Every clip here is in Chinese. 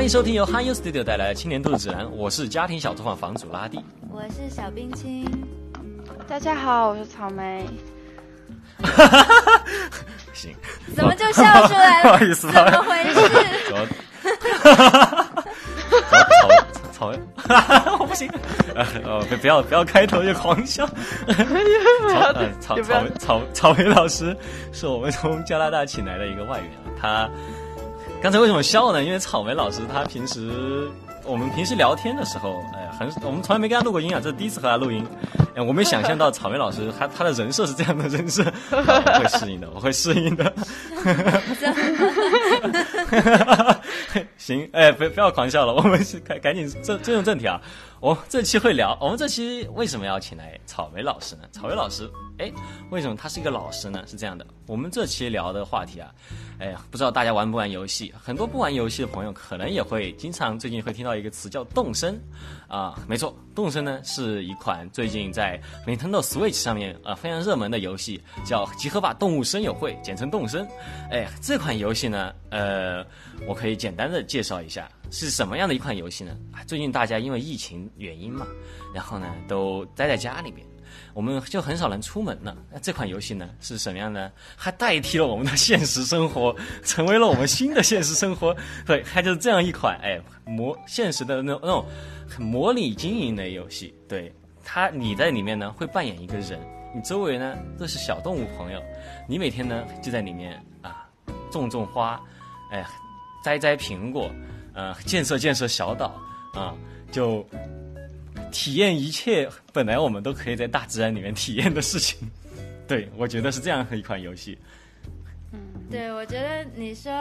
欢迎收听由 Han You Studio 带来的青年度指南，我是家庭小作坊房主拉蒂。我是小冰清，大家好，我是草莓。行，怎么就笑出来了？不好意思怎么回事？走，草草草，我不行，呃，呃不不要不要开头就狂笑。草呃草草草莓老师是我们从加拿大请来的一个外援，他刚才为什么笑呢？因为草莓老师他平时我们平时聊天的时候，哎，很我们从来没跟他录过音啊，这是第一次和他录音。哎，我没想象到草莓老师他他的人设是这样的人设，我会适应的，我会适应的。行，哎，不不要狂笑了，我们是赶赶紧正正入正题啊。我这期会聊，我们这期为什么要请来草莓老师呢？草莓老师，哎，为什么他是一个老师呢？是这样的，我们这期聊的话题啊，哎呀，不知道大家玩不玩游戏？很多不玩游戏的朋友可能也会经常最近会听到一个词叫动身啊，没错，动森呢是一款最近在 Nintendo Switch 上面啊非常热门的游戏，叫《集合吧动物森友会》，简称动森。哎，这款游戏呢，呃，我可以简单的介绍一下是什么样的一款游戏呢？最近大家因为疫情原因嘛，然后呢都待在家里面。我们就很少能出门了。那这款游戏呢是什么样呢？还代替了我们的现实生活，成为了我们新的现实生活。对，它就是这样一款哎模现实的那种那种很模拟经营的游戏。对它，你在里面呢会扮演一个人，你周围呢都是小动物朋友，你每天呢就在里面啊种种花，哎摘摘苹果，呃建设建设小岛啊就。体验一切本来我们都可以在大自然里面体验的事情，对我觉得是这样的一款游戏。对，我觉得你说，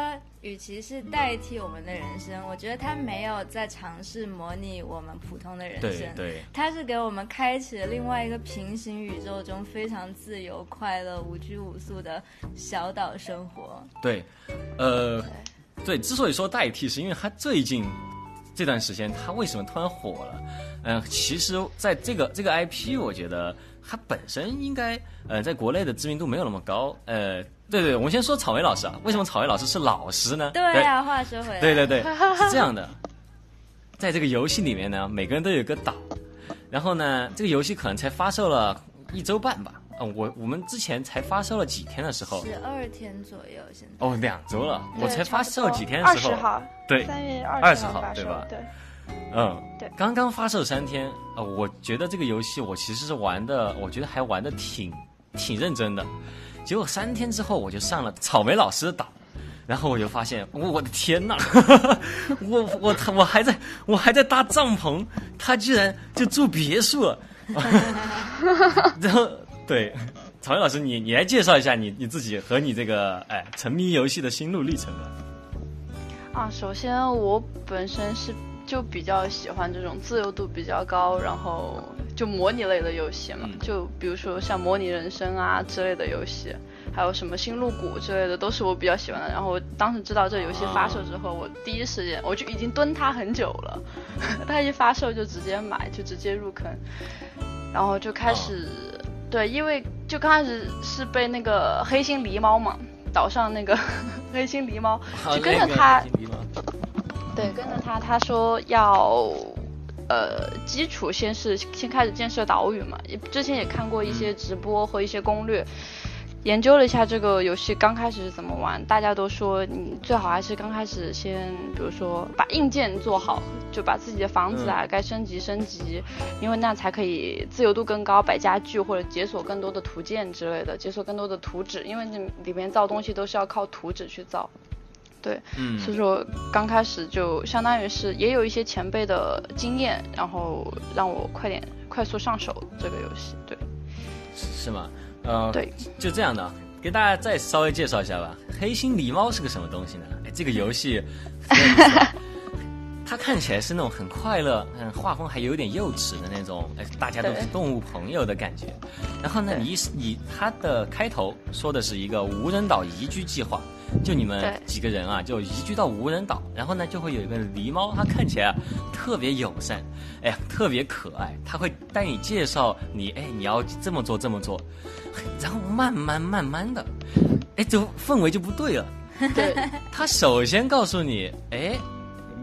与其是代替我们的人生，我觉得他没有在尝试模拟我们普通的人生，对对，他是给我们开启了另外一个平行宇宙中非常自由、快乐、无拘无束的小岛生活。对，呃，对，之所以说代替，是因为他最近这段时间他为什么突然火了？嗯、其实在这个这个 IP，我觉得它本身应该呃在国内的知名度没有那么高。呃，对对，我们先说草莓老师啊，为什么草莓老师是老师呢？对啊，话说回来，对对对，是这样的，在这个游戏里面呢，每个人都有个岛，然后呢，这个游戏可能才发售了一周半吧。嗯，我我们之前才发烧了几天的时候，十二天左右，现在哦，两周了，我才发售几天的二时候，十号，对，三月二十号对吧，对，嗯，对刚刚发售三天，呃，我觉得这个游戏我其实是玩的，我觉得还玩的挺挺认真的。结果三天之后，我就上了草莓老师的岛，然后我就发现，我我的天呐，我我他我还在我还在搭帐篷，他居然就住别墅了。然后对，曹云老师，你你来介绍一下你你自己和你这个哎沉迷游戏的心路历程吧。啊，首先我本身是就比较喜欢这种自由度比较高，然后就模拟类的游戏嘛，嗯就比如说像模拟人生啊之类的游戏，还有什么星露谷之类的，都是我比较喜欢的。然后我当时知道这游戏发售之后，我第一时间我就已经蹲它很久了，它一发售就直接买，就直接入坑，然后就开始、对，因为就刚开始是被那个黑心狸猫嘛。岛上那个 黑心狸猫，就跟着他，对，跟着他，他说要，呃，基础先是先开始建设岛屿嘛。也之前也看过一些直播和一些攻略，研究了一下这个游戏刚开始是怎么玩。大家都说你最好还是刚开始先，比如说把硬件做好，就把自己的房子啊该升级升级，因为那样才可以自由度更高，摆家具或者解锁更多的图鉴之类的，解锁更多的图纸，因为你里面造东西都是要靠图纸去造。对，嗯所以说刚开始就相当于是也有一些前辈的经验，然后让我快点快速上手这个游戏。对，是吗？呃，对，就这样的，给大家再稍微介绍一下吧。黑心狸猫是个什么东西呢？哎，这个游戏 它看起来是那种很快乐，嗯，画风还有点幼稚的那种，哎，大家都是动物朋友的感觉。然后呢，你一你它的开头说的是一个无人岛移居计划，就你们几个人啊，就移居到无人岛，然后呢，就会有一个狸猫，它看起来啊特别友善，哎呀，特别可爱，它会带你介绍你，哎，你要这么做这么做，然后慢慢慢慢的，哎，就氛围就不对了。对，他首先告诉你，哎，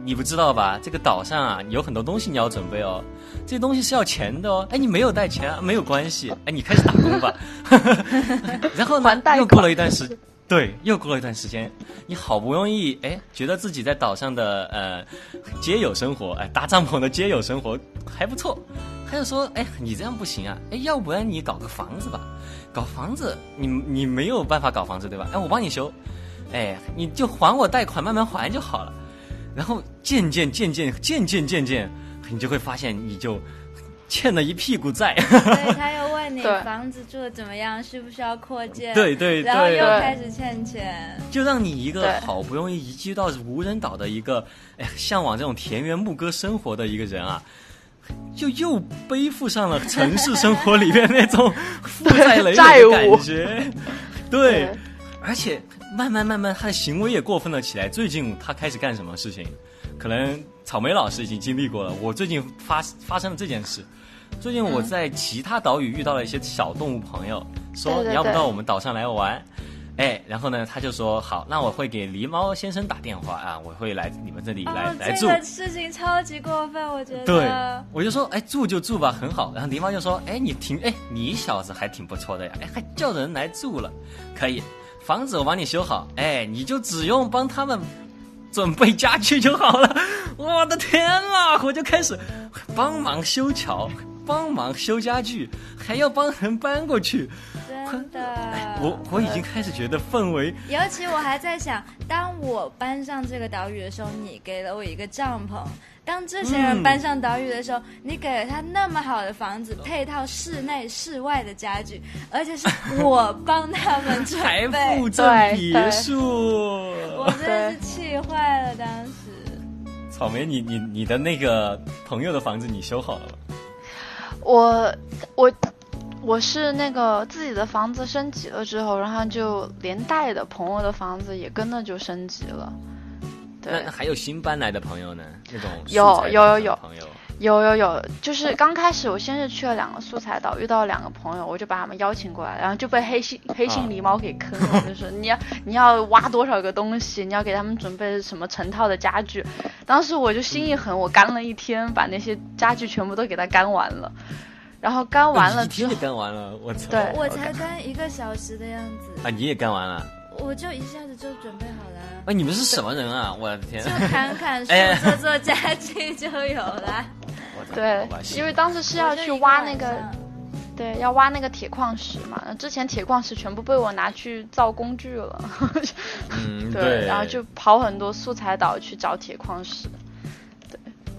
你不知道吧？这个岛上啊，有很多东西你要准备哦，这东西是要钱的哦。哎，你没有带钱啊，没有关系，哎，你开始打工吧。然后呢，又过了一段时，对，又过了一段时间，你好不容易哎，觉得自己在岛上的呃街友生活，哎，搭帐篷的街友生活还不错。他就说，哎，你这样不行啊，哎，要不然你搞个房子吧。搞房子，你你没有办法搞房子对吧？哎，我帮你修，哎，你就还我贷款，慢慢还就好了。然后渐渐渐渐渐渐渐渐，你就会发现你就欠了一屁股债。所以他又问你房子住的怎么样，需不需要扩建？对对对，然后又开始欠钱。就让你一个好不容易移居到无人岛的一个，哎，向往这种田园牧歌生活的一个人啊，就又背负上了城市生活里面那种负债累累的感觉。对，而且。慢慢慢慢，他的行为也过分了起来。最近他开始干什么事情？可能草莓老师已经经历过了。我最近发发生了这件事。最近我在其他岛屿遇到了一些小动物朋友，说你要不到我们岛上来玩？哎，然后呢，他就说好，那我会给狸猫先生打电话啊，我会来你们这里来来住。这个事情超级过分，我觉得。对，我就说哎，住就住吧，很好。然后狸猫就说哎，你挺哎，你小子还挺不错的呀，哎，还叫人来住了，可以。房子我帮你修好，哎，你就只用帮他们准备家具就好了。我的天啊，我就开始帮忙修桥，帮忙修家具，还要帮人搬过去。真的，我我已经开始觉得氛围。尤其我还在想，当我搬上这个岛屿的时候，你给了我一个帐篷。当这些人搬上岛屿的时候，你给了他那么好的房子，配套室内、室外的家具，而且是我帮他们 准备财富镇别墅，我真的是气坏了。当时，草莓，你你你的那个朋友的房子你修好了吗？我我我是那个自己的房子升级了之后，然后就连带的朋友的房子也跟着就升级了。那还有新搬来的朋友呢？那种有有有有朋友，有有有，就是刚开始我先是去了两个素材岛，遇到两个朋友，我就把他们邀请过来，然后就被黑心黑心狸猫给坑了，就是你要你要挖多少个东西，你要给他们准备什么成套的家具，当时我就心一狠，我干了一天，把那些家具全部都给他干完了，然后干完了之后 干完了，我操，对，我才干一个小时的样子啊，你也干完了。我就一下子就准备好了。哎，你们是什么人啊？我的天！就砍砍树，做做家具就有了。对，因为当时是要去挖那个，对，要挖那个铁矿石嘛。那之前铁矿石全部被我拿去造工具了。嗯，对。然后就跑很多素材岛去找铁矿石。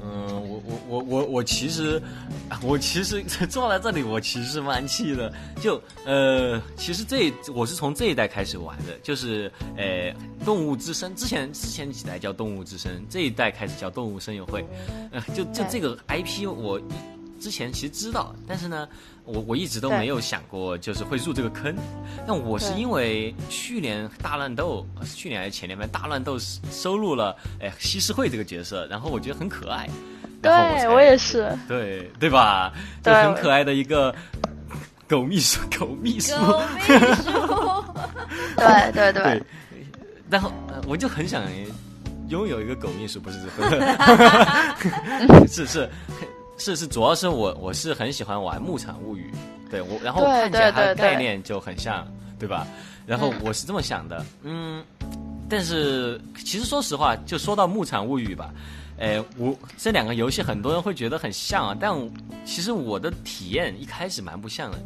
嗯，我我我我我其实，我其实 坐在这里，我其实蛮气的。就呃，其实这我是从这一代开始玩的，就是呃，动物之声之前之前几代叫动物之声，这一代开始叫动物声友会。呃，就就这个 IP 我。之前其实知道，但是呢，我我一直都没有想过就是会入这个坑。但我是因为去年大乱斗，去年还是前年吧，大乱斗收录了哎西施惠这个角色，然后我觉得很可爱。对我也是。对对吧？就很可爱的一个狗秘书，狗秘书。狗秘书。对对对。然后我就很想拥有一个狗秘书，不是？是 是。是是，主要是我我是很喜欢玩《牧场物语》，对我，然后看起来它的概念就很像，对吧？然后我是这么想的，嗯，但是其实说实话，就说到《牧场物语》吧，哎，我这两个游戏很多人会觉得很像啊，但其实我的体验一开始蛮不像的，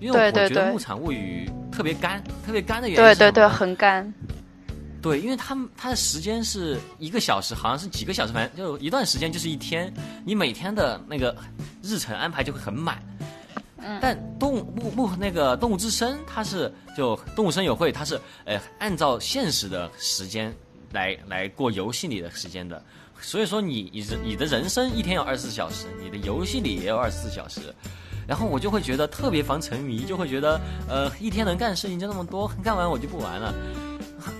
因为我觉得《牧场物语》特别干，特别干的原因，对对对，很干。对，因为他们他的时间是一个小时，好像是几个小时，反正就一段时间就是一天，你每天的那个日程安排就会很满。嗯。但动物木木那个动物之声，它是就动物声友会，它是呃按照现实的时间来来过游戏里的时间的，所以说你你你的人生一天有二十四小时，你的游戏里也有二十四小时，然后我就会觉得特别防沉迷，就会觉得呃一天能干的事情就那么多，干完我就不玩了。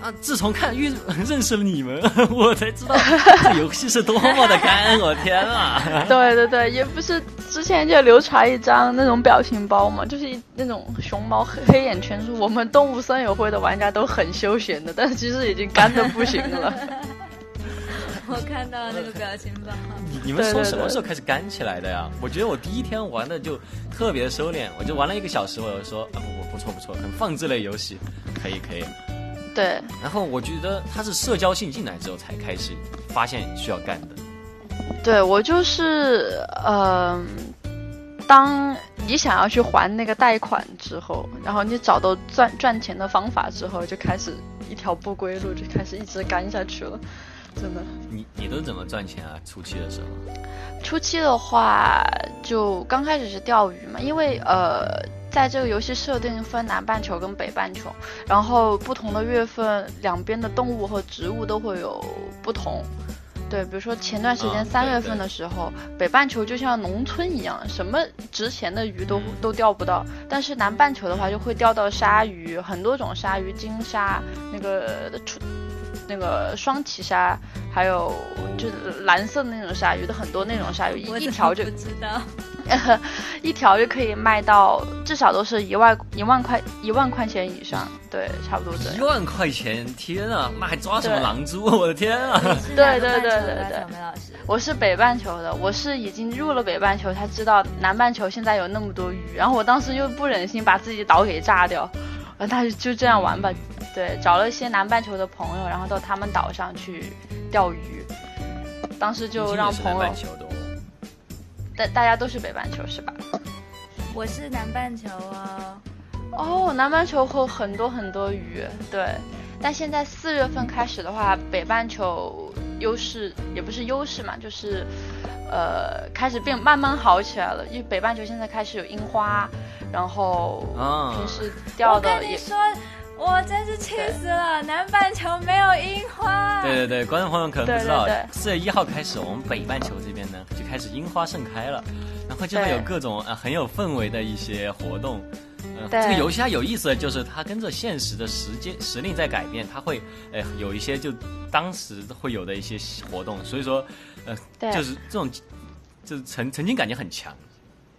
啊！自从看遇认识了你们，我才知道 这游戏是多么的干！我天啊！对对对，也不是之前就流传一张那种表情包嘛，就是那种熊猫黑黑眼圈，说我们动物森友会的玩家都很休闲的，但是其实已经干的不行了。我看到那个表情包。你你们从什么时候开始干起来的呀？我觉得我第一天玩的就特别收敛，我就玩了一个小时，我就说啊不不不错不错，很放置类游戏，可以可以。对，然后我觉得他是社交性进来之后才开始发现需要干的。对我就是呃，当你想要去还那个贷款之后，然后你找到赚赚钱的方法之后，就开始一条不归路，就开始一直干下去了，真的。你你都怎么赚钱啊？初期的时候？初期的话，就刚开始是钓鱼嘛，因为呃，在这个游戏设定分南半球跟北半球，然后不同的月份，两边的动物和植物都会有不同。对，比如说前段时间三月份的时候，北半球就像农村一样，什么值钱的鱼都都钓不到。但是南半球的话，就会钓到鲨鱼，很多种鲨鱼，金鲨，那个出，那个双鳍鲨，还有就是蓝色的那种鲨鱼的很多那种鲨鱼，一一条就不知道。一条就可以卖到至少都是一万一万块一万块钱以上，对，差不多这样。一万块钱，天啊，那还抓什么狼蛛？我的天啊！对对对对对。我是北半球的，我是已经入了北半球才知道南半球现在有那么多鱼，然后我当时又不忍心把自己岛给炸掉，那就就这样玩吧。对，找了一些南半球的朋友，然后到他们岛上去钓鱼，当时就让朋友。大大家都是北半球是吧？我是南半球哦。哦，南半球会很多很多鱼，对。但现在四月份开始的话，北半球优势也不是优势嘛，就是，呃，开始变慢慢好起来了。因为北半球现在开始有樱花，然后平时钓的也。我真是气死了！南半球没有樱花。对对对，观众朋友可能不知道，四月一号开始，我们北半球这边呢就开始樱花盛开了，然后就会有各种呃很有氛围的一些活动。呃，这个游戏它有意思的就是它跟着现实的时间时令在改变，它会呃有一些就当时会有的一些活动，所以说呃就是这种就是曾曾经感觉很强。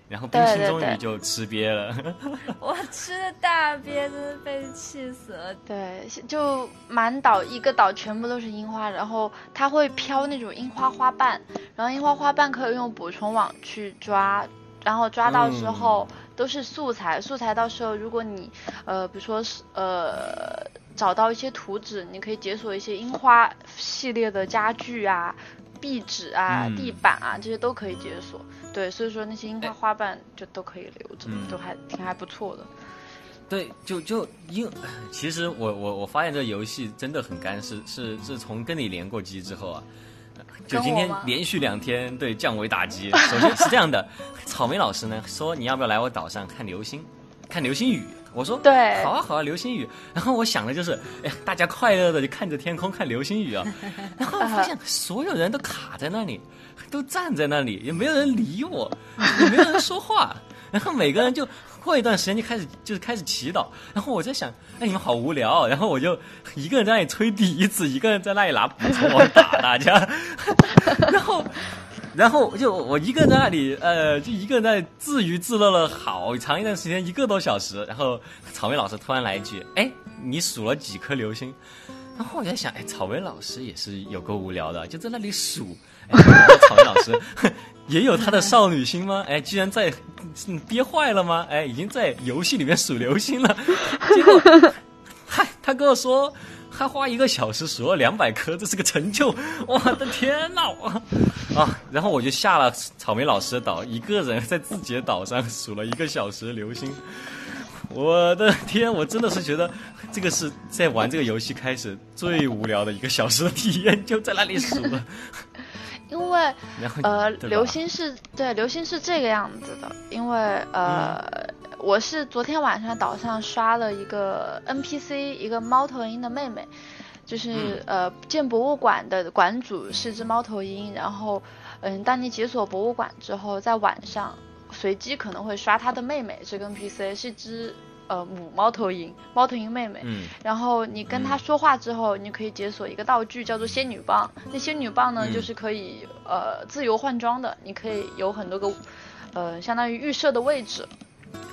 然后冰心终于就吃瘪了，我吃的大瘪，真的被气死了。对，就满岛一个岛全部都是樱花，然后它会飘那种樱花花瓣，然后樱花花瓣可以用捕虫网去抓，然后抓到之后都是素材，素材到时候如果你呃，比如说是呃找到一些图纸，你可以解锁一些樱花系列的家具啊。壁纸啊，地板啊，这些都可以解锁。对，所以说那些樱花花瓣就都可以留着，都还挺还不错的。对，就就因，其实我我我发现这个游戏真的很干，是是是从跟你连过机之后啊，就今天连续两天对降维打击。首先是这样的，草莓老师呢说你要不要来我岛上看流星，看流星雨。我说对，好啊好啊，流星雨。然后我想的就是，哎，大家快乐的就看着天空看流星雨啊。然后发现 所有人都卡在那里，都站在那里，也没有人理我，也没有人说话。然后每个人就过一段时间就开始就是开始祈祷。然后我在想，哎，你们好无聊。然后我就一个人在那里吹笛子，一个人在那里拿捕虫网打大家。然后。然后就我一个人在那里，呃，就一个人在自娱自乐了好长一段时间，一个多小时。然后草莓老师突然来一句：“哎，你数了几颗流星？”然后我在想，哎，草莓老师也是有够无聊的，就在那里数。草莓老师 也有他的少女心吗？哎，居然在憋坏了吗？哎，已经在游戏里面数流星了。结果，嗨，他跟我说。他花一个小时数了两百颗，这是个成就！我的天呐！啊，然后我就下了草莓老师的岛，一个人在自己的岛上数了一个小时流星。我的天，我真的是觉得这个是在玩这个游戏开始最无聊的一个小时的体验，就在那里数了。因为呃，流星是对流星是这个样子的，因为呃。我是昨天晚上岛上刷了一个 NPC，一个猫头鹰的妹妹，就是呃建博物馆的馆主是只猫头鹰，然后嗯，当你解锁博物馆之后，在晚上随机可能会刷他的妹妹，这个 NPC 是只呃母猫头鹰，猫头鹰妹妹，嗯，然后你跟他说话之后，你可以解锁一个道具叫做仙女棒，那仙女棒呢就是可以呃自由换装的，你可以有很多个呃相当于预设的位置。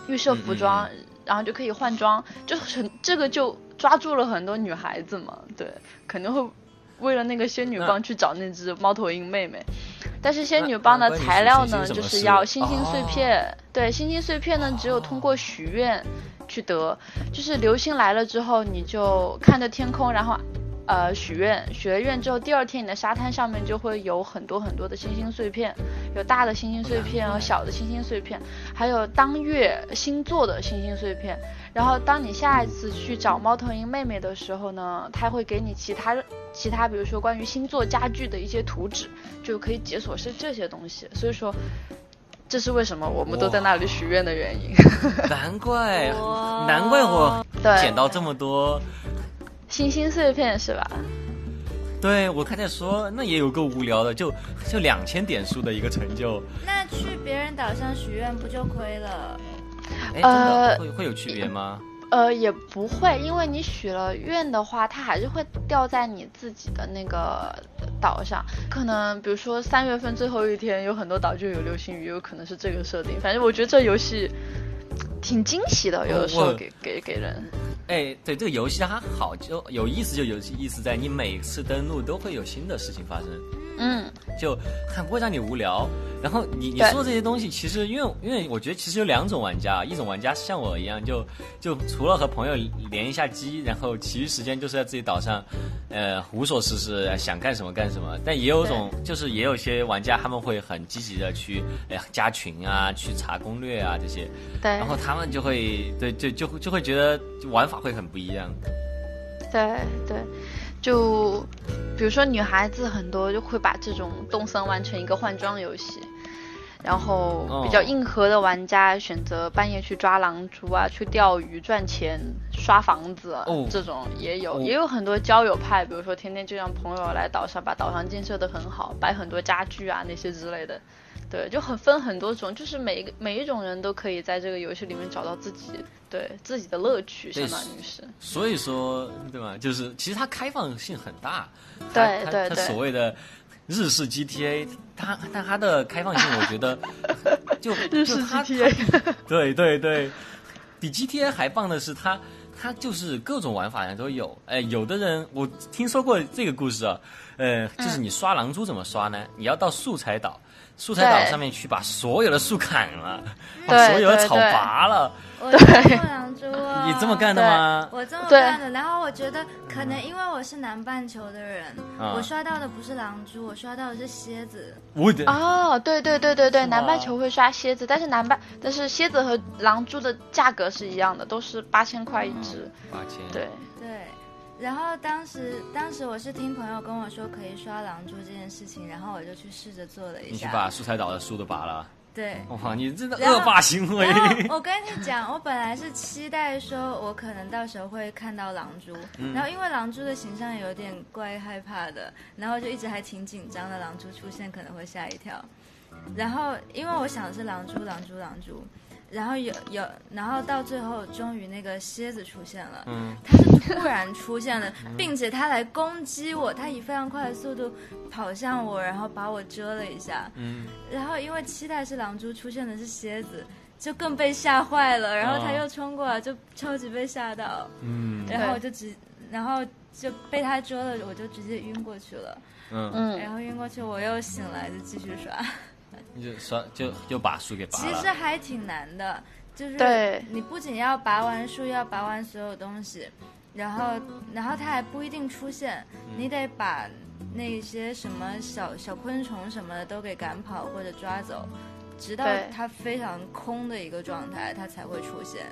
预设服装，然后就可以换装，就很这个就抓住了很多女孩子嘛，对，可能会为了那个仙女棒去找那只猫头鹰妹妹。但是仙女棒的材料呢，就是要星星碎哦片。对，星星碎片呢，只有通过许愿去得。就是流星来了之后，你就看着天空，然后。呃，许愿，许了愿之后，第二天你的沙滩上面就会有很多很多的星星碎片，有大的星星碎片，有小的星星碎片，还有当月星座的星星碎片。然后，当你下一次去找猫头鹰妹妹的时候呢，它会给你其他其他，比如说关于星座家具的一些图纸，就可以解锁是这些东西。所以说，这是为什么我们都在那里许愿的原因。难怪难怪我对捡到这么多。星星碎片是吧？对我刚才说，那也有够无聊的，就就两千点数的一个成就，那去别人岛上许愿不就亏了？哎，真的呃会会有区别吗？呃，也不会，因为你许了愿的话，它还是会掉在你自己的那个岛上。可能比如说三月份最后一天，有很多岛就有流星雨，有可能是这个设定。反正我觉得这游戏挺惊喜的，有的时候给给给人。哎，对这个游戏它好就有意思，就有意思在你每次登录都会有新的事情发生，嗯，就很不会让你无聊。然后你你对说这些东西，其实因为因为我觉得其实有两种玩家，一种玩家像我一样，就就除了和朋友连一下机，然后其余时间就是在自己岛上，呃无所事事，想干什么干什么。但也有种就是也有些玩家他们会很积极的去哎呀加群啊，去查攻略啊这些，对然后他们就会对就就就会觉得玩法会很不一样。对对，就比如说女孩子很多就会把这种动森玩成一个换装游戏。然后比较哦硬核的玩家选择半夜去抓狼蛛啊，去钓鱼赚钱、刷房子，哦这种也有，哦也有很多交友派，比如说天天就让朋友来岛上，把岛上建设的很好，摆很多家具啊那些之类的。对，就很分很多种，就是每一个每一种人都可以在这个游戏里面找到自己对自己的乐趣，相当于是。所以说，对吧？就是其实它开放性很大，对对对所谓的日式 GTA，它但它的开放性，我觉得 就日式就它 GTA 对对对，比 GTA 还棒的是它。它就是各种玩法人都有，哎，有的人我听说过这个故事啊，呃，就是你刷狼蛛怎么刷呢？你要到素材岛，素材岛上面去把所有的树砍了，把所有的草对对。拔了，我见过狼蛛哦，你这么干的吗？我这么干的，然后我觉得可能因为我是南半球的人，啊我刷到的不是狼蛛，我刷到的是蝎子。我的哦，对对对对对，南半球会刷蝎子，但是南半但是蝎子和狼蛛的价格是一样的，都是八千块一只。八千，对，对，然后当时当时我是听朋友跟我说可以刷狼蛛这件事情，然后我就去试着做了一下你去。把素材岛的树都拔了，对。哇，你真的恶霸行为。我跟你讲，我本来是期待说，我可能到时候会看到狼蛛，嗯然后因为狼蛛的形象有点怪害怕的，然后就一直还挺紧张的，狼蛛出现可能会吓一跳。然后因为我想的是狼蛛，狼蛛，狼蛛，然后有有，然后到最后终于那个蝎子出现了，嗯，它是突然出现的，并且它来攻击我，它以非常快的速度跑向我，然后把我蛰了一下。嗯，然后因为期待是狼蛛，出现的是蝎子，就更被吓坏了。然后它哦又冲过来，就超级被吓到。嗯然后我就直，然后就被它蛰了，我就直接晕过去了。嗯，然嗯，后晕过去，我又醒来，就继续刷。你就说就就把树给拔了其实。还挺难的，就是对你不仅要拔完树，要拔完所有东西，然后然后它还不一定出现，你得把那些什么小小昆虫什么的都给赶跑或者抓走，直到它非常空的一个状态，它才会出现。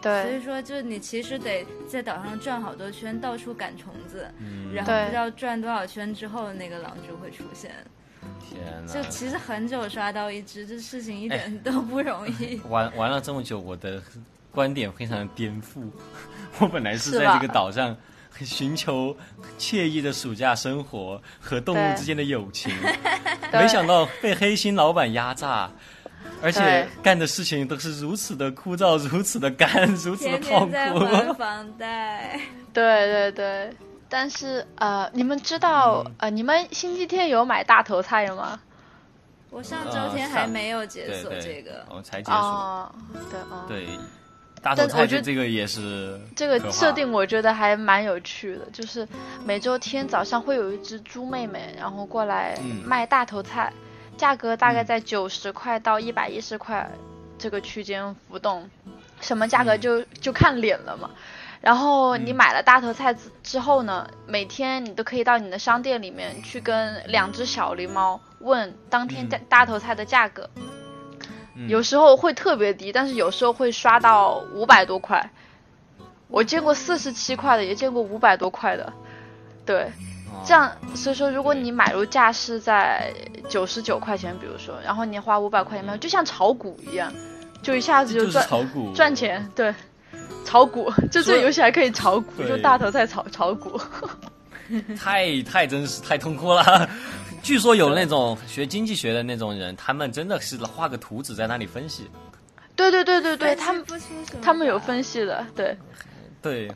对所以说，就你其实得在岛上转好多圈，到处赶虫子，嗯，然后不知道转多少圈之后，那个狼蛛会出现。天就！其实很久刷到一只，这事情一点都不容易。玩玩了这么久，我的观点非常的颠覆。我本来是在这个岛上寻求惬意的暑假生活和动物之间的友情，没想到被黑心老板压榨。而且干的事情都是如此的枯燥，如此的干，如此的天痛天在苦。还房贷。对对对。但是呃，你们知道呃，你们星期天有买大头菜吗？我上周天还没有解锁这个，我才解锁。哦，对哦，对，大头菜我觉得这个也是这个设定我觉得还蛮有趣的，就是每周天早上会有一只猪妹妹，然后过来嗯卖大头菜，价格大概嗯在九十块到一百一十块这个区间浮动，什么价格嗯就、就看脸了嘛。然后你嗯买了大头菜之之后呢，每天你都可以到你的商店里面去跟两只小狸猫问当天嗯大大头菜的价格，嗯有时候会特别低，但是有时候会刷到五百多块。我见过四十七块的，也见过五百多块的。对，哦这样，所以说，如果你买入价是在九十九块钱，比如说，然后你花五百块钱买，就像炒股一样，就一下子这就是赚炒股赚钱。对，炒股，就 这所以个游戏还可以炒股，对就大头菜炒 炒股。太太真实太痛苦了。据说有那种学经济学的那种人，他们真的是画个图纸在那里分析。对对对对对，他们他们有分析的，对对，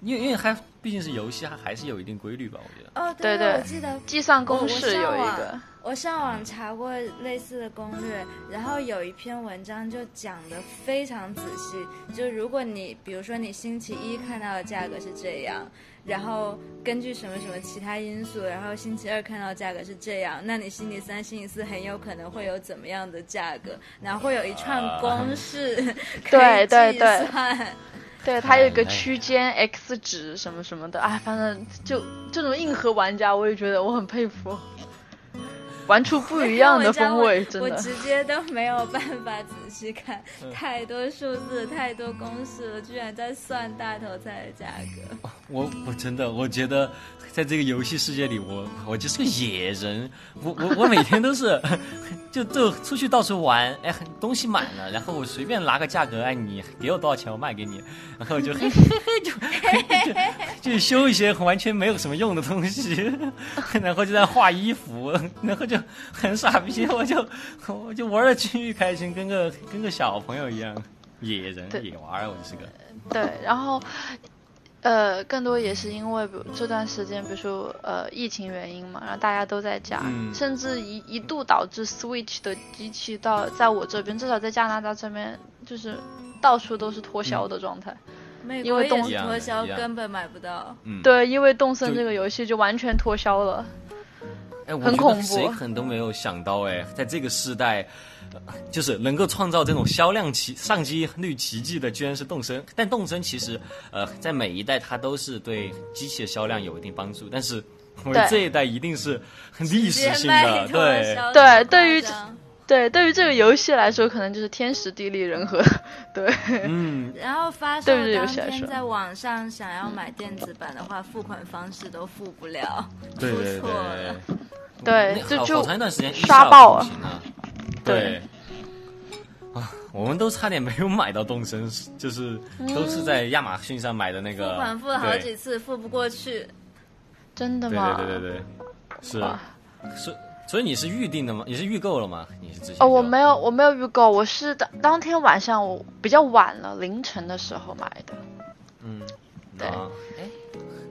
因为因为还毕竟是游戏，它还是有一定规律吧，我觉得。哦，对对对我记得计算公式有一个。我上网查过类似的攻略，然后有一篇文章就讲的非常仔细。就如果你比如说你星期一看到的价格是这样，然后根据什么什么其他因素，然后星期二看到价格是这样，那你星期三、星期四很有可能会有怎么样的价格，然后会有一串公式 可以计对对对算。对，它有一个哎区间 x 值什么什么的，哎，反正就这种硬核玩家，我也觉得我很佩服，玩出不一样的风味，真的。我直接都没有办法仔细看，嗯太多数字，太多公式了，居然在算大头菜的价格。我我真的我觉得，在这个游戏世界里，我我就是个野人。我我我每天都是，就就出去到处玩，哎，东西满了，然后我随便拿个价格，哎，你给我多少钱，我卖给你，然后就嘿嘿嘿就就就修一些完全没有什么用的东西，然后就在画衣服，然后就很傻逼，我就我就玩的巨开心，跟个跟个小朋友一样，野人野娃儿，我就是个。对，然后，呃，更多也是因为，比如这段时间，比如说呃疫情原因嘛，然后大家都在家，嗯甚至一一度导致 Switch 的机器到在我这边，至少在加拿大这边，就是到处都是脱销的状态。因为动是脱销一样的一，样根本买不到。嗯，对，因为动森这个游戏就完全脱销了。哎，我觉得很恐怖谁可能都没有想到，哎，在这个时代，呃就是能够创造这种销量奇上机率奇迹的，居然是动森。但动森其实，呃，在每一代它都是对机器的销量有一定帮助，但是我对这一代一定是历史性的，对，对对于对，对于这个游戏来说，可能就是天时地利人和。对，嗯，然后发售当天在网上想要买电子版的话，付款方式都付不了，对对出错了。对好就就好长一段时间刷爆了对对。啊，我们都差点没有买到动身，就是都是在亚马逊上买的那个，付款付了好几次，付不过去。真的吗？对对对对，是哇，所所以你是预定的吗？你是预购了吗？你是之前哦，我没有，我没有预购，我是当当天晚上我比较晚了，凌晨的时候买的。嗯，对啊，哎，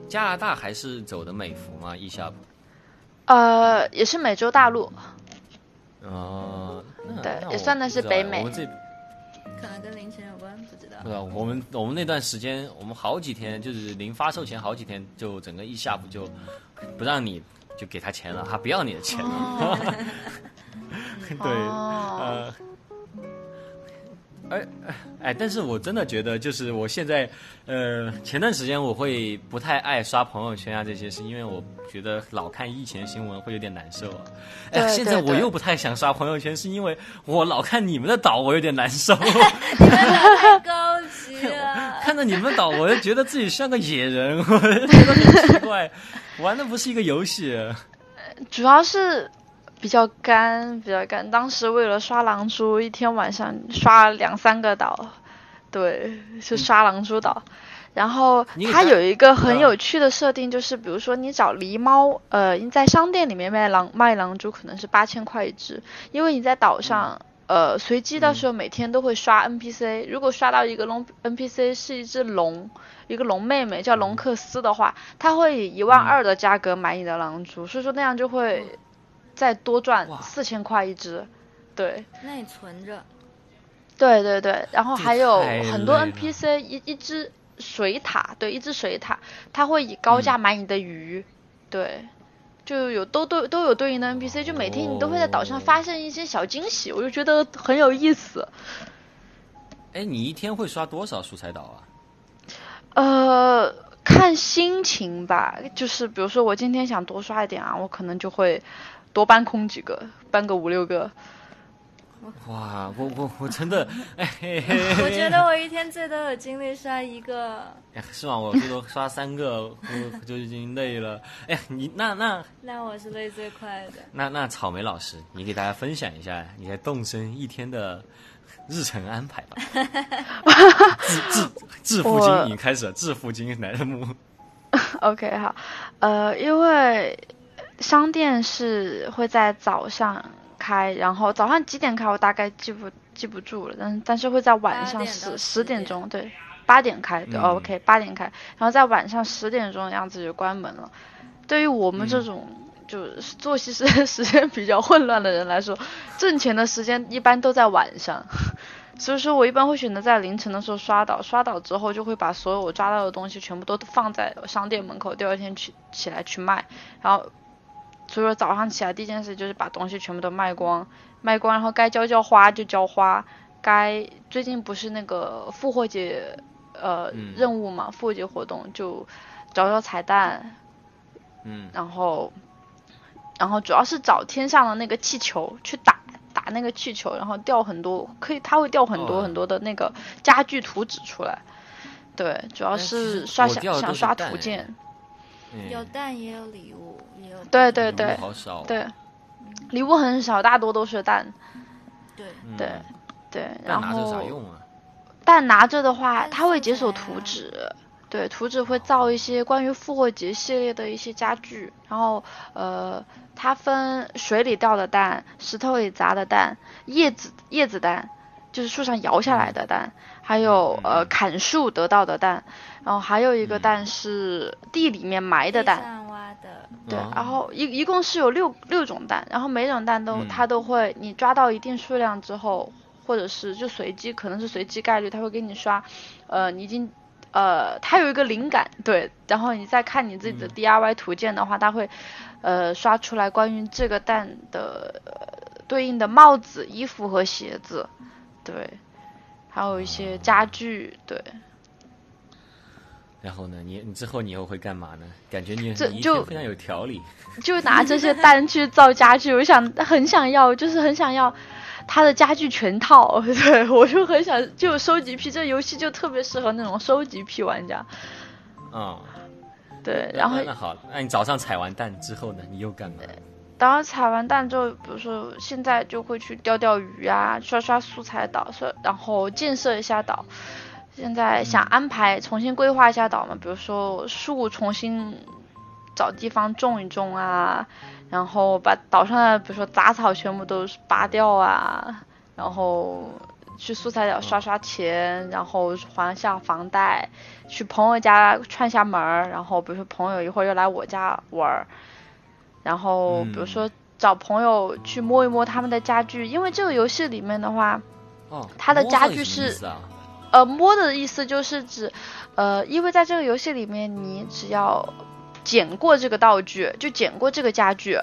加拿大还是走的美服吗？一下？呃，也是美洲大陆，哦，对也算的是北美我们这可能跟凌晨有关，不知道不。知道，我们我们那段时间，我们好几天就是临发售前好几天，就整个一下午就不让你就给他钱了，他不要你的钱了。对，哦，呃，哎哎，但是我真的觉得，就是我现在，呃，前段时间我会不太爱刷朋友圈啊这些，是因为我觉得老看疫情新闻会有点难受啊。哎，现在我又不太想刷朋友圈，是因为我老看你们的岛，我有点难受。太高级了。看着你们岛，我就觉得自己像个野人，我就觉得很奇怪。玩的不是一个游戏，主要是比较干，比较干。当时为了刷狼蛛，一天晚上刷两三个岛，对，是刷狼蛛岛。然后它它有一个很嗯有趣的设定，就是比如说你找狸猫，呃，你在商店里面卖狼卖狼蛛可能是八千块一只，因为你在岛上。呃，随机的时候每天都会刷 NPC，、如果刷到一个龙 NPC 是一只龙，一个龙妹妹叫龙克斯的话，他会以一万二的价格买你的狼蛛，所以说那样就会再多赚哇。四千块一只。对。那你存着，对对对，然后还有很多 NPC 一一只水獭，对，一只水獭，它会以高价买你的鱼，对，就有都都都有对应的 NPC，就每天你都会在岛上哦发现一些小惊喜，我就觉得很有意思。哎，你一天会刷多少素材岛啊？呃，看心情吧，就是比如说我今天想多刷一点啊，我可能就会多搬空几个，搬个五六个。哇，我我我真的，哎嘿嘿 嘿我觉得我一天最多有精力刷一个。哎是吗？我最多刷三个，我就已经累了。哎，你那那 那我是累最快的。那那草莓老师，你给大家分享一下你在动身一天的日程安排吧。致致致富经我已经开始了，致富经来幕。OK，好，呃，因为商店是会在早上开，然后早上几点开我大概记不记不住了，但但是会在晚上8点到10十十点点钟，对，八点开，对、嗯 o k 八点开，然后在晚上十点钟的样子就关门了。对于我们这种、就作息时 时间比较混乱的人来说，挣钱的时间一般都在晚上。所以说我一般会选择在凌晨的时候刷到，刷到之后就会把所有我抓到的东西全部都放在商店门口，第二天去起来去卖。然后，所以说早上起来第一件事就是把东西全部都卖光，卖光，然后该浇浇花就浇花，该最近不是那个复活节呃、嗯任务嘛，复活节活动就找找彩蛋，嗯，然后，然后主要是找天上的那个气球去打打那个气球，然后掉很多，可以它会掉很多哦很多的那个家具图纸出来。对，主要是刷想想刷图鉴。嗯有蛋也有礼物，也有对对对好少哦。对，礼物很少，大多都是蛋。对嗯对对，然但拿着有啥后用啊？但拿着的话，看它会解锁图纸。对，图纸会造一些关于复活节系列的一些家具，然后呃，它分水里掉的蛋、石头里砸的蛋、叶子叶子蛋，就是树上摇下来的蛋，还有嗯呃砍树得到的蛋，然后还有一个嗯蛋是地里面埋的蛋，地上挖的，对哦，然后一一共是有六六种蛋，然后每种蛋都、嗯它都会，你抓到一定数量之后，或者是就随机，可能是随机概率，它会给你刷，呃，你已经，呃，它有一个灵感，对，然后你再看你自己的嗯 DIY 图鉴的话，它会，呃，刷出来关于这个蛋的、呃、对应的帽子、衣服和鞋子，对，还有一些家具，对，然后呢，你你之后你以后会干嘛呢？感觉你就非常有条理。就拿这些蛋去造家具，我想很想要，就是很想要他的家具全套。对我就很想，就收集癖，这游戏就特别适合那种收集癖玩家。嗯，对，然后那那好，那你早上采完蛋之后呢？你又干嘛？当然采完蛋之后，比如说现在就会去钓钓鱼啊，刷刷素材岛，刷然后建设一下岛。现在想安排重新规划一下岛嘛，比如说树重新找地方种一种啊，然后把岛上的比如说杂草全部都拔掉啊，然后去素材岛刷刷钱，然后还下房贷，去朋友家串下门儿，然后比如说朋友一会儿又来我家玩儿，然后比如嗯。说找朋友去摸一摸他们的家具，因为这个游戏里面的话，哦，它的家具是？呃，摸的意思就是指，呃，因为在这个游戏里面，你只要捡过这个道具，就捡过这个家具，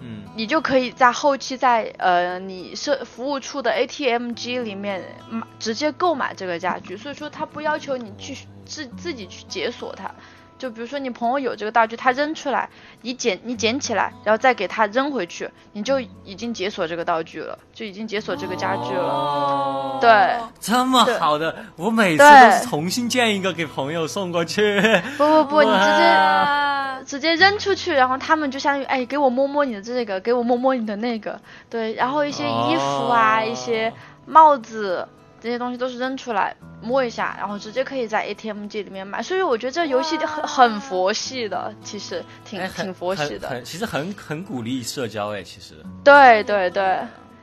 嗯，你就可以在后期在呃你设服务处的 ATM 机里面买直接购买这个家具，所以说它不要求你去自自己去解锁它。就比如说你朋友有这个道具，他扔出来，你捡你捡起来，然后再给他扔回去，你就已经解锁这个道具了，就已经解锁这个家具了。哦对这么好的，我每次都是重新建一个给朋友送过去。不不不，你直接啊，直接扔出去，然后他们就相当于哎，给我摸摸你的这个，给我摸摸你的那个，对，然后一些衣服啊，哦一些帽子这些东西都是扔出来摸一下，然后直接可以在 ATM 机里面买，所以我觉得这游戏很很佛系的，其实挺、哎，挺佛系的，很其实很很鼓励社交哎，其实。对对对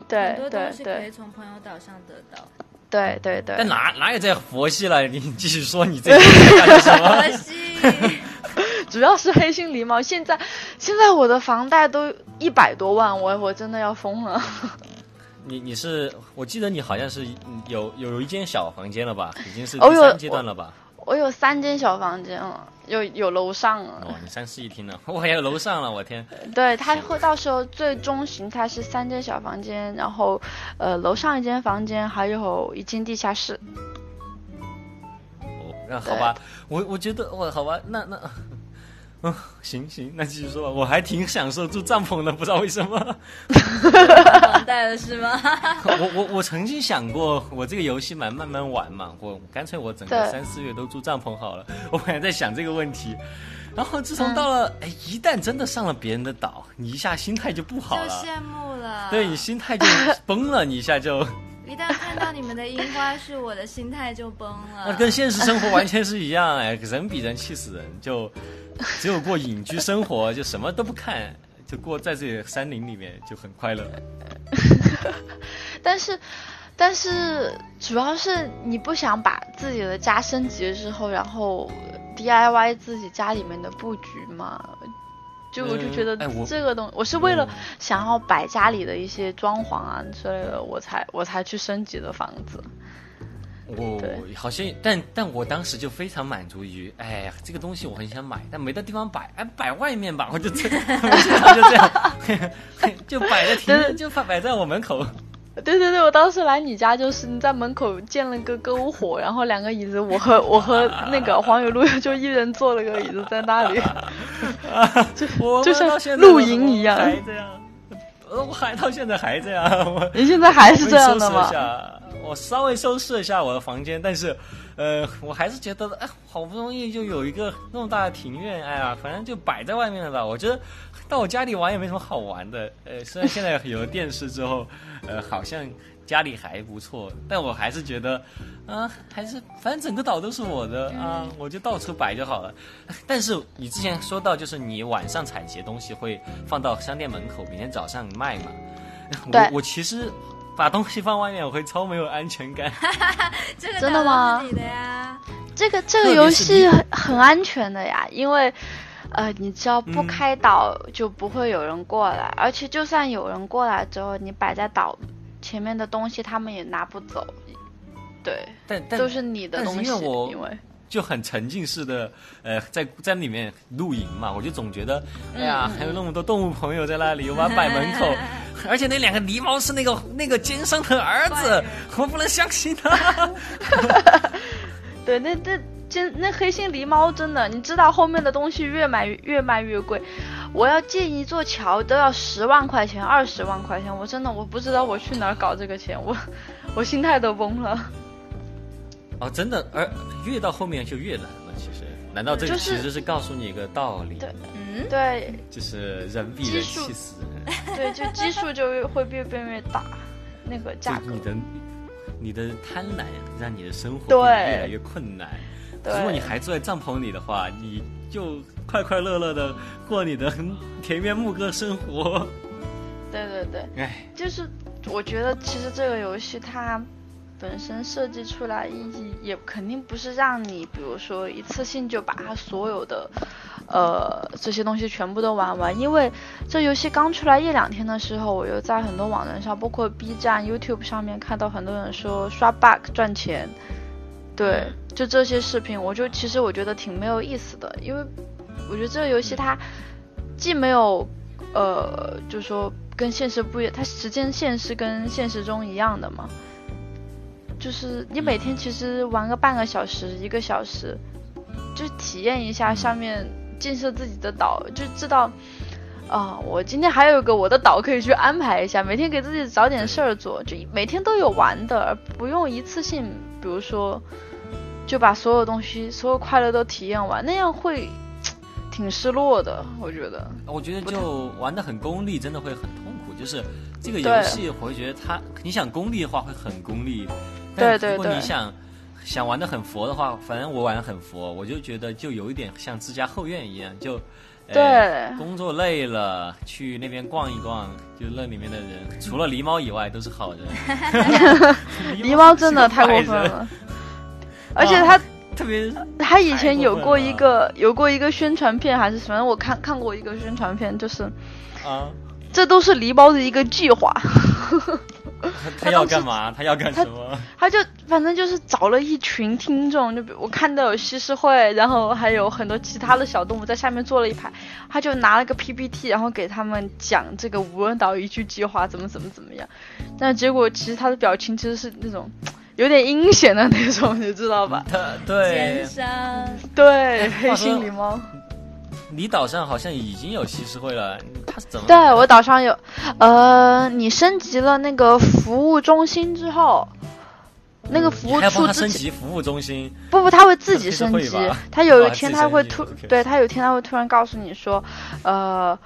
对很多对东西可以从朋友岛上得到。对对对但，哪哪有这佛系了？你继续说你这个 干什么？主要是黑心狸猫，现在现在我的房贷都一百多万，我我真的要疯了。你你是，我记得你好像是有有一间小房间了吧？已经是第三阶段了吧？我有三间小房间了，有有楼上了。哦，你三室一厅呢，我还有楼上了，我天！对，它会到时候最终形态是三间小房间，然后呃楼上一间房间，还有一间地下室。哦，那好吧，我我觉得我好吧，那那。嗯，行行，那继续说吧。我还挺享受住帐篷的，不知道为什么。房贷了是吗？我我我曾经想过，我这个游戏嘛，慢慢玩嘛，我干脆我整个三四月都住帐篷好了。我本来在想这个问题，然后自从到了，哎、一旦真的上了别人的岛，你一下心态就不好了，羡慕了。对你心态就崩了，你一下就，一旦看到你们的樱花树，我的心态就崩了那。跟现实生活完全是一样哎，人比人气死人，就 只有过隐居生活，就什么都不看。就过在这里山林里面就很快乐，但是，但是主要是你不想把自己的家升级了之后，然后 DIY 自己家里面的布局嘛。就我就觉得这个东，我是为了嗯想要摆家里的一些装潢啊之类的，我才我才去升级的房子。我对。好像，但但我当时就非常满足于，哎呀，这个东西我很想买，但没得地方摆，哎，摆外面吧，我就这，我就这样，就摆在庭院，就摆摆在我门口。对对对，我当时来你家就是你在门口建了个篝火，然后两个椅子，我和我和那个黄雨露就一人坐了个椅子在那里。就就像露营一样。我还这样，呃，我还到现在还这样，我你现在还是这样的吗我稍微收拾一下我的房间，但是，呃，我还是觉得，哎，好不容易就有一个那么大的庭院，哎呀，反正就摆在外面了吧。我觉得到我家里玩也没什么好玩的。呃，虽然现在有了电视之后，呃，好像家里还不错，但我还是觉得，啊、还是反正整个岛都是我的啊，我就到处摆就好了。但是你之前说到，就是你晚上采集的东西会放到商店门口，明天早上卖嘛。对我我其实把东西放外面，我会超没有安全感。这个真的吗你的呀？这个这个游戏很很安全的呀，因为呃，你只要不嗯开岛，就不会有人过来，而且就算有人过来之后，你摆在岛前面的东西，他们也拿不走。对，但但都是你的东西，因为我因为就很沉浸式的，呃，在在里面露营嘛，我就总觉得，哎呀，还有那么多动物朋友在那里，我把摆门口，而且那两个狸猫是那个那个奸商的儿子，我不能相信他。对，那那真那黑心狸猫真的，你知道后面的东西越买越越卖越贵，我要建一座桥都要十万块钱、二十万块钱，我真的我不知道我去哪儿搞这个钱，我我心态都崩了。哦，真的，而越到后面就越难了。其实，难道这个其实是告诉你一个道理？对嗯，对就是人比人气死人。对，就基数就越会越变越大，那个就价格你。的你的贪婪让你的生活对越来越困难。对如果你还住在帐篷里的话，你就快快乐乐的过你的 田园牧歌生活。对对对，哎，就是我觉得其实这个游戏它本身设计出来意义也肯定不是让你，比如说一次性就把它所有的呃这些东西全部都玩完，因为这游戏刚出来一两天的时候，我又在很多网站上，包括 B 站、YouTube 上面看到很多人说刷 bug 赚钱，对，就这些视频，我就其实我觉得挺没有意思的，因为我觉得这个游戏它既没有呃，就说跟现实不一样，它时间线是跟现实中一样的嘛。就是你每天其实玩个半个小时、一个小时，就体验一下上面建设自己的岛，就知道啊、我今天还有一个我的岛可以去安排一下，每天给自己找点事儿做，就每天都有玩的，而不用一次性，比如说就把所有东西、所有快乐都体验完，那样会挺失落的，我觉得。我觉得就玩的很功利，真的会很痛苦。就是这个游戏，我会觉得它，你想功利的话会很功利，对对对你想想玩的很佛的话，反正我玩的很佛，我就觉得就有一点像自家后院一样，就。呃对工作累了，去那边逛一逛，就那里面的人，除了狸猫以外都是好人。狸猫真的太过分了，而且他特别他以前有过一太个有过一个宣传片还是什么，我看看过一个宣传片，就是啊，这都是狸猫的一个计划。他要干嘛？他要干什么？他就反正就是找了一群听众，就比我看到有西施会，然后还有很多其他的小动物在下面坐了一排，他就拿了个 PPT，然后给他们讲这个无人岛宜居计划怎么怎么怎么样。但结果其实他的表情其实是那种有点阴险的那种，你知道吧？他对对，黑心狸猫。你岛上好像已经有西施会了，他是怎么？对我岛上有，呃，你升级了那个服务中心之后，那个服务处他升级服务中心，不不，他会自己升级。他有一天他会突对他有一天他会突然告诉你说，呃，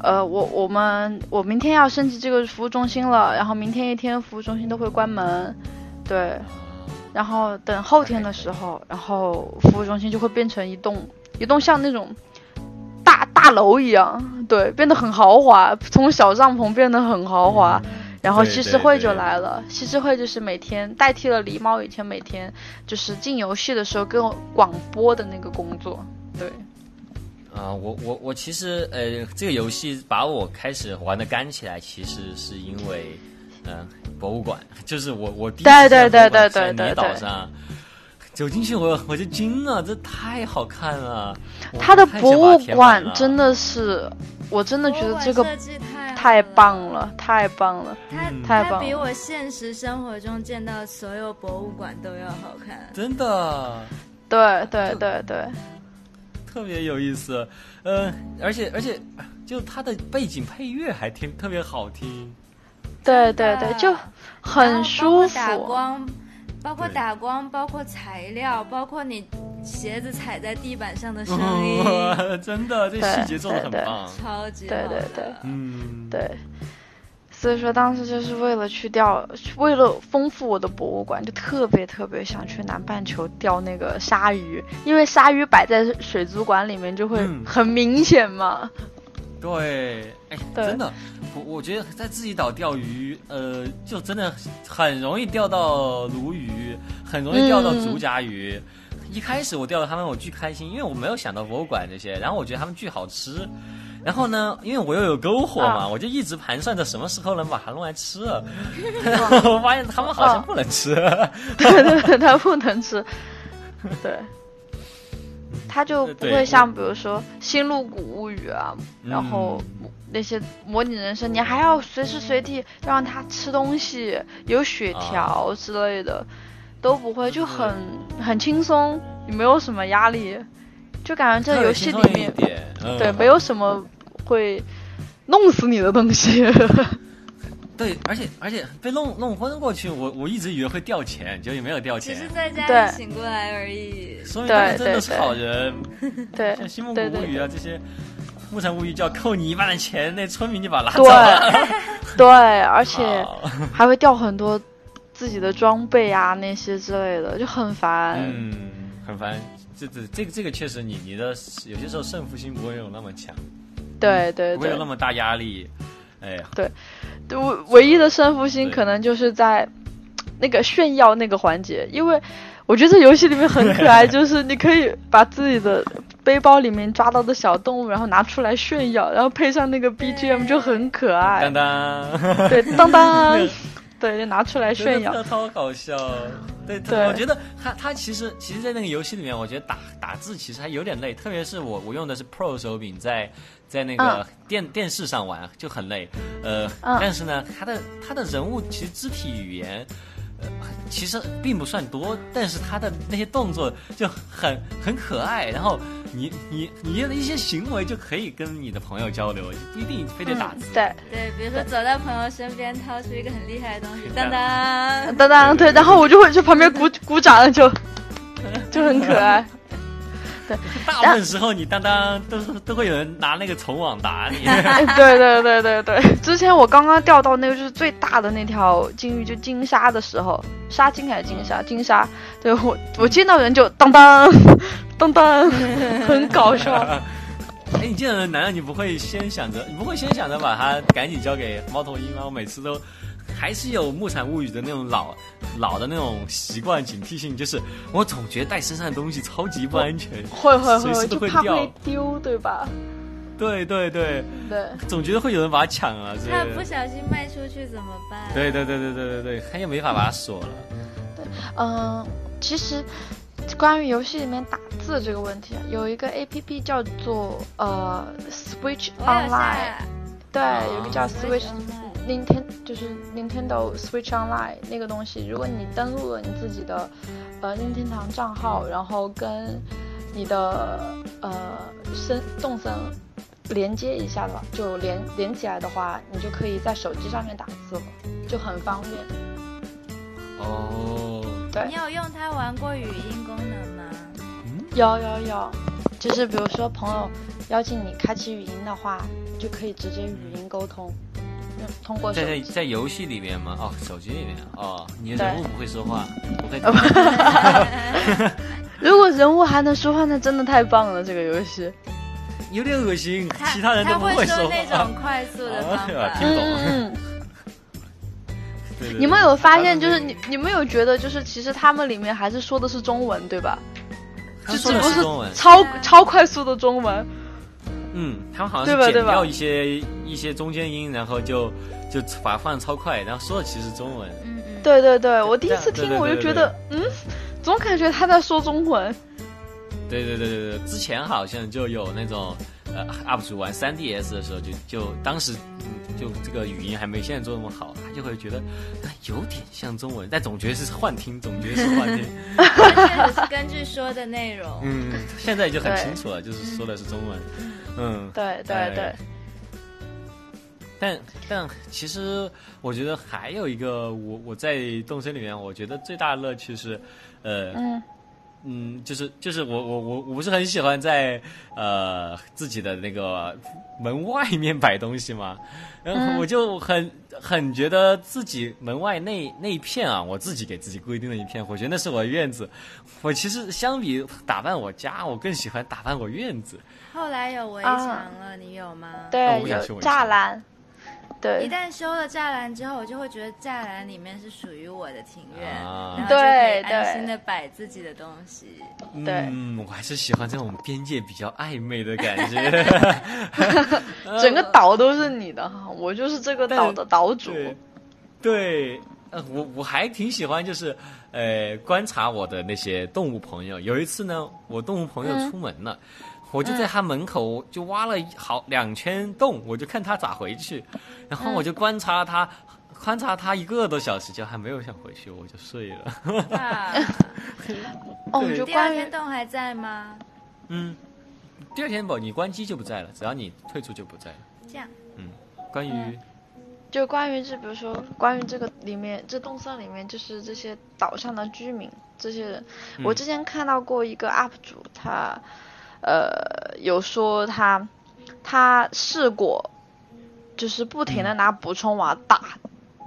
呃，我我们我明天要升级这个服务中心了，然后明天一天服务中心都会关门，对，然后等后天的时候，然后服务中心就会变成一栋一栋像那种大大楼一样，对，变得很豪华，从小帐篷变得很豪华。然后西施会就来了，西施会就是每天代替了狸猫以前每天就是进游戏的时候跟我广播的那个工作，对，啊、我我我其实呃，这个游戏把我开始玩的干起来，其实是因为嗯、博物馆，就是我我第一次对在博物馆对对对对对对岛上走进去我，我就惊了，这太好看了。我它的博物馆真的是，我真的觉得这个博物馆设计太棒了，太棒了，太棒了。它比我现实生活中见到的所有博物馆都要好看。真的。对对对对，特别有意思，呃，而且而且就它的背景配乐还挺特别好听。对对对，就很舒服。光，包括打光，包括材料，包括你鞋子踩在地板上的声音，哇，真的，这对细节做的很对对。棒。超级对对好的对嗯，对，所以说当时就是为了去钓，为了丰富我的博物馆，就特别特别想去南半球钓那个鲨鱼，因为鲨鱼摆在水族馆里面就会嗯。很明显嘛。对，哎，真的，我我觉得在自己岛钓鱼，呃，就真的很容易钓到鲈鱼，很容易钓到竹夹鱼。一开始我钓到他们，我巨开心，因为我没有想到博物馆这些，然后我觉得他们巨好吃。然后呢，因为我又有篝火嘛，啊我就一直盘算着什么时候能把它弄来吃。然后 我发现他们好像不能吃。对 对对，它不能吃。对，它就不会像比如说《新露谷物语》啊，然后嗯。那些模拟人生，你还要随时随地让它吃东西，有血条之类的，都不会，就很很轻松，你没有什么压力，就感觉这游戏里面，嗯、对没有什么会弄死你的东西。对，而且而且被弄弄昏过去，我我一直以为会掉钱，结果也没有掉钱只是，在家里醒过来而已。说明他们真的是对对好人。对像《新梦谷对对物语》啊这些，《牧场物语》就要扣你一半的钱，那村民就把他拉对走了。对，而且还会掉很多自己的装备啊那些之类的，就很烦。嗯，很烦。这这这个这个确实你，你的有些时候胜负心不会有那么强，对对对不会有那，么大压力。哎呀，对唯唯一的胜负心可能就是在那个炫耀那个环节，因为我觉得这游戏里面很可爱，就是你可以把自己的背包里面抓到的小动物，然后拿出来炫耀，然后配上那个 BGM 就很可爱当。当，对，当当，对，就拿出来炫耀真。的超搞笑。对，对我觉得他他其实其实，在那个游戏里面，我觉得打打字其实还有点累，特别是我我用的是 Pro 手柄，在在那个嗯电、电视上玩就很累。呃，嗯但是呢，他的他的人物其实肢体语言。呃，其实并不算多，但是他的那些动作就很很可爱，然后你你你的一些行为就可以跟你的朋友交流，就不一定非得打字。嗯对，对，比如说走到朋友身边，掏出一个很厉害的东西，当当当，当当，对，然后我就会去旁边鼓鼓掌，就就很可爱。大部分时候你当当都是都会有人拿那个虫网打你。对对对对对，之前我刚刚钓到那个就是最大的那条金鱼，就金鲨的时候，沙金还是金鲨？金鲨。对我我见到人就当当 当当，很搞笑。哎，你见到人，难道你不会先想着，你不会先想着把它赶紧交给猫头鹰吗？我每次都还是有《牧场物语》的那种老老的那种习惯警惕性，就是我总觉得带身上的东西超级不安全。会会会，随时都就怕会掉会丢，对吧？对对对，对，总觉得会有人把它抢了，是他不小心卖出去怎么办？对对对对对对对，他又没法把它锁了。对嗯，其实关于游戏里面打字这个问题，啊，有一个 A P P 叫做呃 Switch Online，对，啊有一个叫 Switch Switch Online Nintendo 就是 Nintendo Switch Online 那个东西，如果你登录了你自己的呃任天堂账号，然后跟你的呃声动森连接一下的话，就连连起来的话，你就可以在手机上面打字了，就很方便。哦，对你，有用它玩过语音功能吗？有有有，就是比如说朋友邀请你开启语音的话，就可以直接语音沟通，用通过在在。在游戏里面吗？哦，手机里面哦，你的人物不会说话，不会。如果人物还能说话，那真的太棒了，这个游戏。有点恶心，他其他人都不会不说说那种。快速的方法。哎 呀听懂嗯嗯嗯。对对对你们有发现，就是你你们有觉得，就是其实他们里面还是说的是中文，对吧？就只不是中文，超超快速的中文。嗯，他们好像是剪掉一些一些中间音，然后就就把它放超快，然后说的其实是中文。嗯嗯。对对对，我第一次听对对对对我就觉得，嗯，总感觉他在说中文。对对对对对，之前好像就有那种呃 UP 主玩 3DS 的时候，就就当时嗯就这个语音还没现在做那么好，他就会觉得呃有点像中文，但总觉得是幻听，总觉得是幻听。而且只是根据说的内容。嗯，现在就很清楚了，就是说的是中文。嗯，对对哎。对，但但其实我觉得还有一个，我我在动森里面，我觉得最大的乐趣是，呃，嗯。嗯，就是就是我我我我不是很喜欢在呃自己的那个门外面摆东西嘛，然后嗯。我就很很觉得自己门外那那一片啊，我自己给自己规定的一片，我觉得那是我的院子。我其实相比打扮我家，我更喜欢打扮我院子。后来有围墙了，你有吗？。对，不想修有栅栏。对一旦修了栅栏之后，我就会觉得栅栏里面是属于我的庭院，啊然后就可以对安对心的摆自己的东西。对嗯，我还是喜欢这种边界比较暧昧的感觉。整个岛都是你的哈，我就是这个岛的岛主。对，呃，我我还挺喜欢，就是呃，观察我的那些动物朋友。有一次呢，我动物朋友嗯出门了，我就在他门口就挖了好两圈洞，我就看他咋回去，然后我就观察他。观察他一个多小时，就还没有想回去，我就睡了。啊，哦，就第二就关于天洞还在吗？嗯，第二天不，你关机就不在了，只要你退出就不在了。这样，嗯关于、嗯就关于这，比如说关于这个里面，这洞森里面就是这些岛上的居民，这些人，嗯我之前看到过一个 UP 主，他呃有说他他试过，就是不停的拿补充瓦打、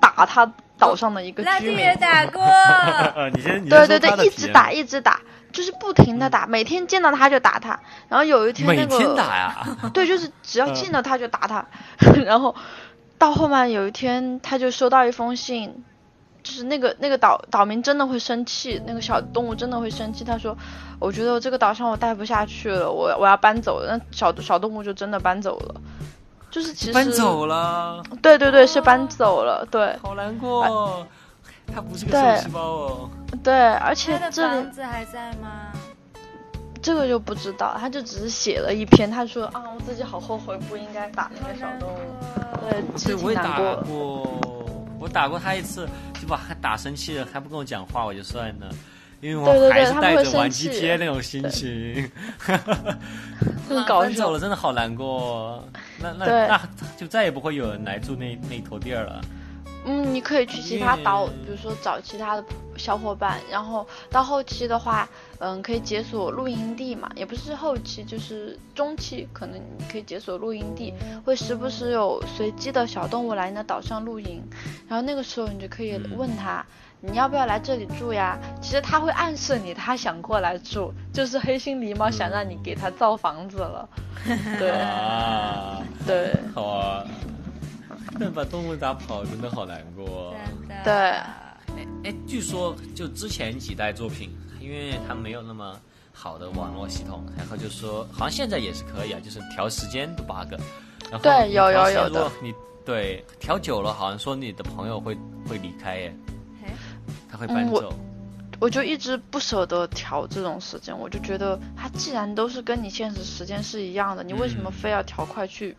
打他岛上的一个居民。拉蒂也，打过，呃，你先，你对对对，一直打一直打，就是不停的打，每天见到他就打他，然后有一天那个每天打呀，对，就是只要见到他就打他，然后到后面有一天他就收到一封信，就是那个那个岛岛民真的会生气，那个小动物真的会生气。他说：“我觉得我这个岛上我待不下去了，我我要搬走了。”那小小动物就真的搬走了，就是其实搬走了，对对对，是搬走了，对好难过。他不是个对受细胞哦。对，而且这里房子还在吗？这个就不知道，他就只是写了一篇，他说啊，我自己好后悔，不应该打那个小动物，对，其对，实挺我也打。过，我打过他一次，就把他打生气了，还不跟我讲话，我就算了。因为我还是带着玩生气 GTA 那种心情，很搞笑搬走了，真的好难过。那那那就再也不会有人来住那那坨地儿了。嗯，你可以去其他岛，比如说找其他的小伙伴，然后到后期的话，嗯，可以解锁露营地嘛，也不是后期，就是中期，可能你可以解锁露营地，会时不时有随机的小动物来你的岛上露营，然后那个时候你就可以问他。你要不要来这里住呀？其实他会暗示你，他想过来住，就是黑心狸猫想让你给他造房子了。对啊，对好啊。但 把动物打跑，真的好难过。真的。对哎，据说就之前几代作品，因为它没有那么好的网络系统，然后就说好像现在也是可以啊，就是调时间的 bug。然后对有有有的你对调久了，好像说你的朋友会会离开耶，他会搬嗯我走。我就一直不舍得调这种时间，我就觉得它既然都是跟你现实时间是一样的，你为什么嗯非要调快去？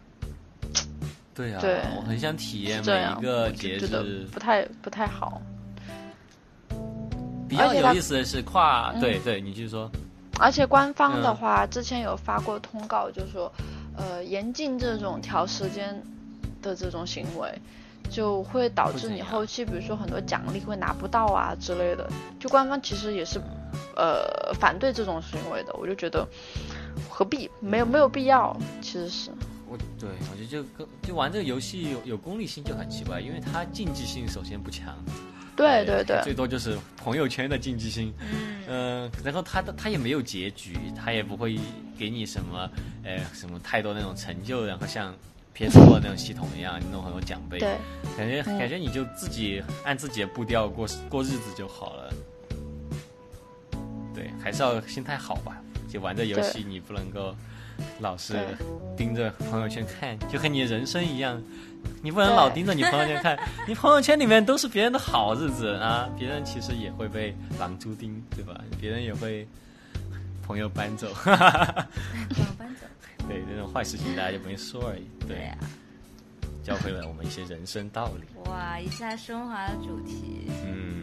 对啊，对我很想体验每一个节日。不太不太好。比较有意思的是跨，嗯对对，你继续说。而且官方的嗯话，之前有发过通告，就说，呃，严禁这种调时间的这种行为，就会导致你后期，比如说很多奖励会拿不到啊之类的。就官方其实也是，呃，反对这种行为的。我就觉得，何必？没有没有必要，其实是。我对我觉得就跟就玩这个游戏有有功利性就很奇怪，因为它竞技性首先不强，对对对，最多就是朋友圈的竞技心，嗯，嗯、然后他的他也没有结局，他也不会给你什么呃什么太多那种成就，然后像 PS4 那种系统一样，你弄很多奖杯，对，感觉嗯。感觉你就自己按自己的步调过过日子就好了。对，还是要心态好吧。就玩这游戏，你不能够老是盯着朋友圈看，就和你人生一样，你不能老盯着你朋友圈看。你朋友圈里面都是别人的好日子啊，别人其实也会被狼蛛盯，对吧？别人也会朋友搬走，朋友搬走？对这种坏事情大家就没说而已。对，教会了我们一些人生道理。哇，一下升华了主题。嗯，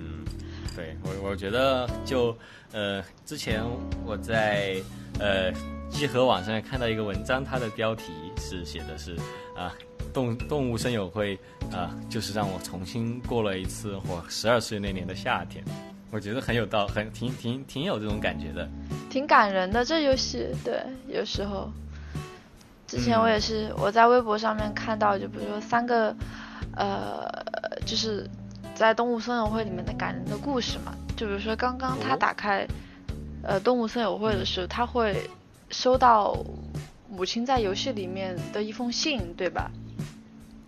对我我觉得就呃，之前我在呃集合网上看到一个文章，它的标题是写的是啊、动动物声友会啊、就是让我重新过了一次我十二岁那年的夏天。我觉得很有道，很挺挺挺有这种感觉的。挺感人的。这游戏对，有时候，之前嗯我也是、我在微博上面看到，就比如说三个，呃，就是在动物森友会里面的感人的故事嘛。就比如说刚刚他哦打开，呃，动物森友会的时候，他会收到母亲在游戏里面的一封信，对吧？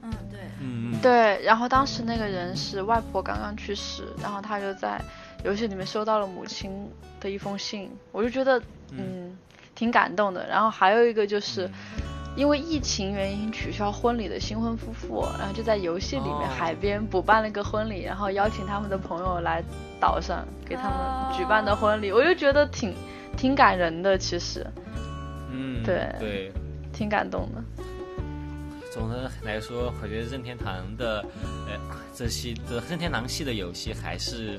嗯，对，嗯嗯，对，然后当时那个人是外婆刚刚去世，然后他就在游戏里面收到了母亲的一封信，我就觉得嗯挺感动的。然后还有一个就是。嗯因为疫情原因取消婚礼的新婚夫妇，然后就在游戏里面哦。海边补办了一个婚礼，然后邀请他们的朋友来岛上给他们举办的婚礼，我就觉得挺挺感人的，其实。嗯，对。对。挺感动的。总的来说，我觉得任天堂的呃这系的任天堂系的游戏还是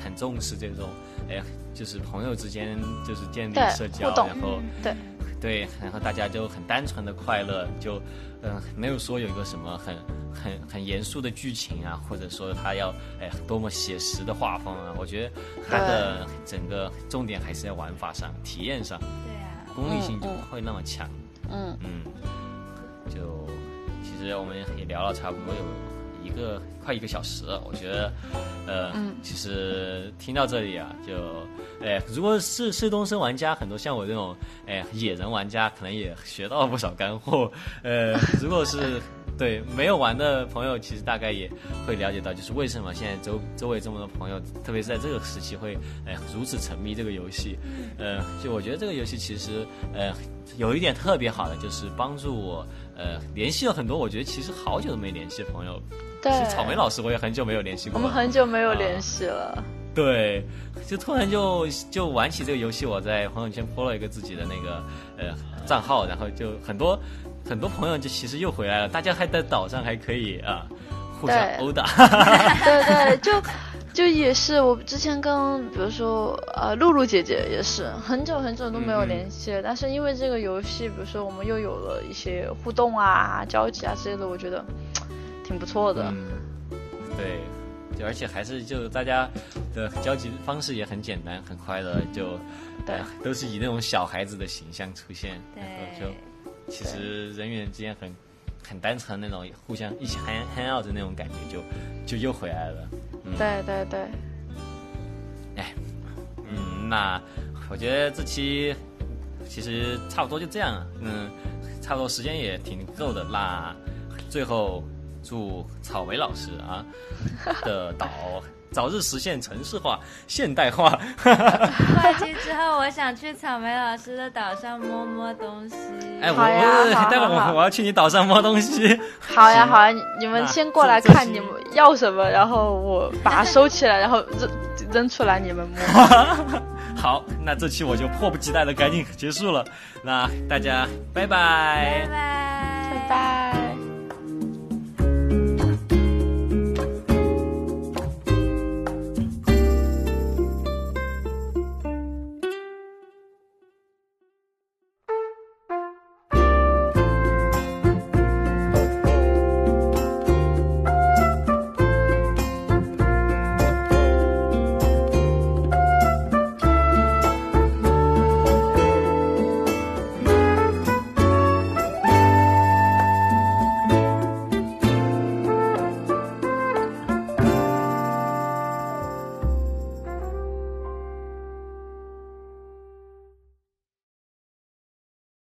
很重视这种哎，就是朋友之间就是建立社交，然后对对，然后大家就很单纯的快乐，就嗯、呃没有说有一个什么很很很严肃的剧情啊，或者说他要哎多么写实的画风啊，我觉得他的整个重点还是在玩法上、体验上，对呀、功利性就嗯不会那么强。嗯，嗯，就其实我们也聊了差不多有一个快一个小时了，我觉得，呃，嗯其实听到这里啊，就，哎，如果是是东升玩家，很多像我这种，哎，野人玩家，可能也学到了不少干货。呃，如果是对没有玩的朋友，其实大概也会了解到，就是为什么现在周周围这么多朋友，特别是在这个时期会，哎，如此沉迷这个游戏。呃，就我觉得这个游戏其实，呃，有一点特别好的，就是帮助我，呃，联系了很多我觉得其实好久都没联系的朋友。对其实草莓老师我也很久没有联系过了。我们很久没有啊联系了。对，就突然就就玩起这个游戏，我在朋友圈 po 了一个自己的那个呃账号，然后就很多很多朋友就其实又回来了，大家还在岛上还可以啊互相殴打。对对，就 就也是我之前跟比如说呃露露姐姐也是很久很久都没有联系了，但是因为这个游戏，比如说我们又有了一些互动啊、交集啊之类的，我觉得挺不错的。嗯，对，就而且还是就大家的交集方式也很简单，很快乐，就对呃都是以那种小孩子的形象出现，对然后就其实人与人之间很很单纯那种互相一起 hang hang out 的那种感觉就就又回来了。嗯，对对对，嗯，那我觉得这期其实差不多就这样，嗯，差不多时间也挺够的。那最后祝草莓老师啊 的岛早日实现城市化、现代化。过期之后，我想去草莓老师的岛上摸摸东西。哎，我待会我我要去你岛上摸东西。好呀好呀，你你们先过来看你们要什么，然后我把它收起来，然后扔扔出来你们摸。好，那这期我就迫不及待的赶紧结束了。那大家拜拜拜拜，拜拜。